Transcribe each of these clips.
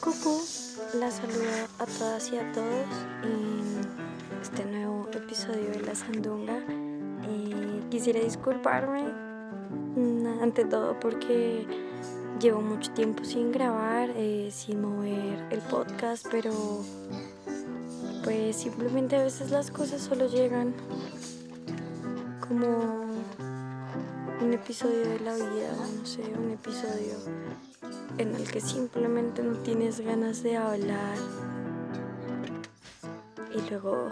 Cucu, la saludo a todas y a todos en este nuevo episodio de La Sandunga. Eh, quisiera disculparme mm, ante todo porque llevo mucho tiempo sin grabar, eh, sin mover el podcast, pero pues simplemente a veces las cosas solo llegan como un episodio de la vida, no sé, un episodio en el que simplemente no tienes ganas de hablar y luego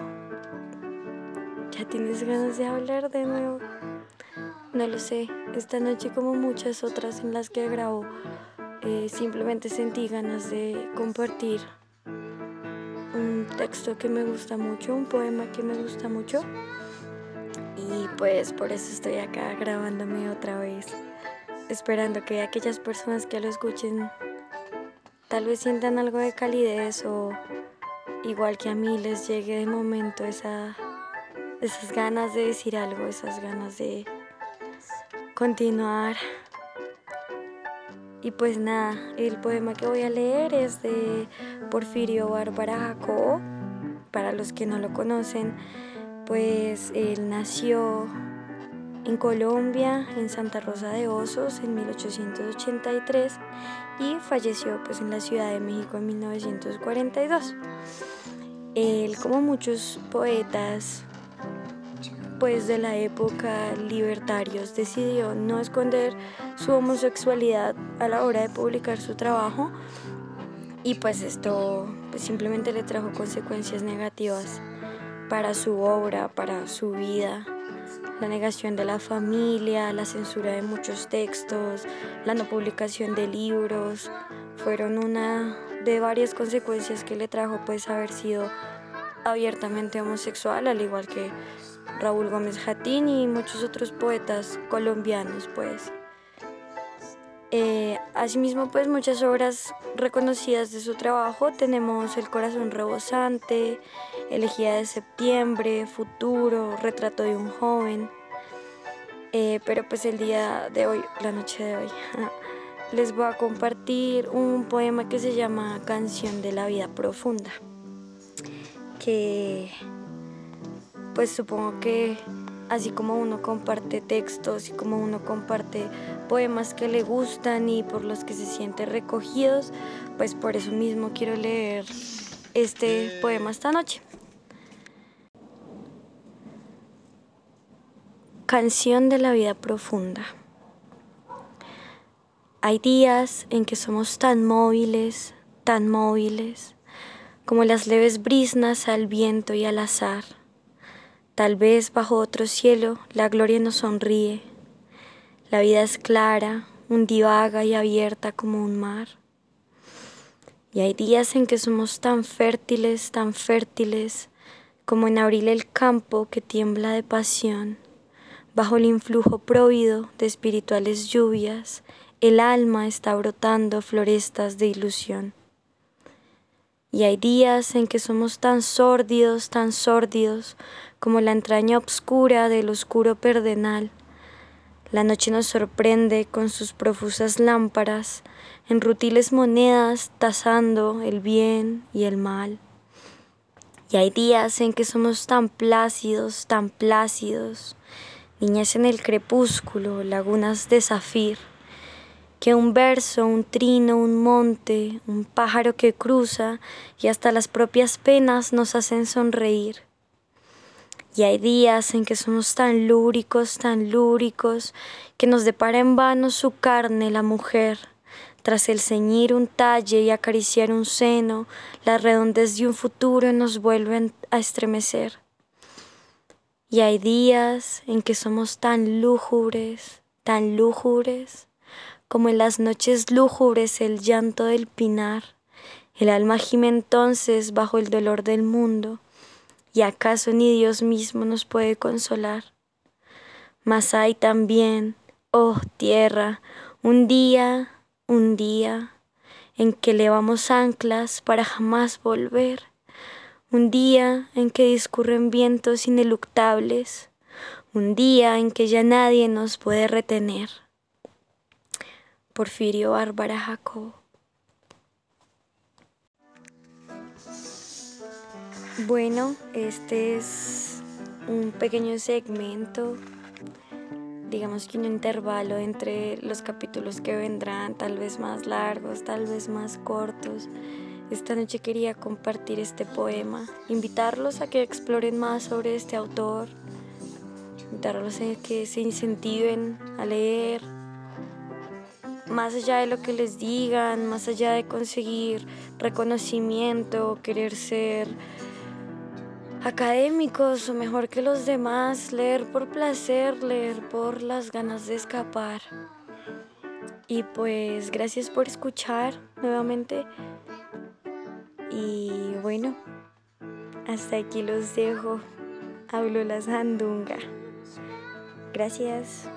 ya tienes ganas de hablar de nuevo. No lo sé, esta noche como muchas otras en las que grabo, eh, simplemente sentí ganas de compartir un texto que me gusta mucho, un poema que me gusta mucho. Y pues por eso estoy acá grabándome otra vez, esperando que aquellas personas que lo escuchen tal vez sientan algo de calidez o igual que a mí les llegue de momento esa, esas ganas de decir algo, esas ganas de continuar. Y pues nada, el poema que voy a leer es de Porfirio Bárbara Jacobo. Para los que no lo conocen, pues él nació en Colombia, en Santa Rosa de Osos, en 1883 y falleció pues en la Ciudad de México en 1942. Él, como muchos poetas pues de la época libertarios, decidió no esconder su homosexualidad a la hora de publicar su trabajo y pues esto pues, simplemente le trajo consecuencias negativas para su obra, para su vida. La negación de la familia, la censura de muchos textos, la no publicación de libros, fueron una de varias consecuencias que le trajo pues haber sido abiertamente homosexual, al igual que Raúl Gómez Jatín y muchos otros poetas colombianos pues. Eh, asimismo, pues muchas obras reconocidas de su trabajo tenemos El corazón rebosante, Elegía de septiembre, Futuro, Retrato de un joven. Eh, pero pues el día de hoy, la noche de hoy, les voy a compartir un poema que se llama Canción de la vida profunda. Que pues supongo que así como uno comparte textos y como uno comparte poemas que le gustan y por los que se siente recogidos, pues por eso mismo quiero leer este poema esta noche. Canción de la vida profunda. Hay días en que somos tan móviles, tan móviles, como las leves brisnas al viento y al azar Tal vez bajo otro cielo la gloria nos sonríe. La vida es clara, undivaga y abierta como un mar. Y hay días en que somos tan fértiles, tan fértiles, como en abril el campo que tiembla de pasión. Bajo el influjo próvido de espirituales lluvias, el alma está brotando florestas de ilusión. Y hay días en que somos tan sórdidos, tan sórdidos, como la entraña obscura del oscuro perdenal. La noche nos sorprende con sus profusas lámparas, en rutiles monedas tasando el bien y el mal. Y hay días en que somos tan plácidos, tan plácidos, niñas en el crepúsculo, lagunas de zafir, que un verso, un trino, un monte, un pájaro que cruza y hasta las propias penas nos hacen sonreír. Y hay días en que somos tan lúricos, tan lúricos, que nos depara en vano su carne la mujer. Tras el ceñir un talle y acariciar un seno, la redondez de un futuro nos vuelven a estremecer. Y hay días en que somos tan lúgubres, tan lúgubres, como en las noches lúgubres el llanto del pinar. El alma gime entonces bajo el dolor del mundo ¿Y acaso ni Dios mismo nos puede consolar? Mas hay también, oh tierra, un día, un día, en que levamos anclas para jamás volver, un día en que discurren vientos ineluctables, un día en que ya nadie nos puede retener. Porfirio Bárbara Jacob Bueno, este es un pequeño segmento, digamos que un intervalo entre los capítulos que vendrán, tal vez más largos, tal vez más cortos. Esta noche quería compartir este poema, invitarlos a que exploren más sobre este autor, invitarlos a que se incentiven a leer, más allá de lo que les digan, más allá de conseguir reconocimiento, querer ser académicos o mejor que los demás, leer por placer, leer por las ganas de escapar. Y pues gracias por escuchar nuevamente. Y bueno, hasta aquí los dejo. Hablo la sandunga. Gracias.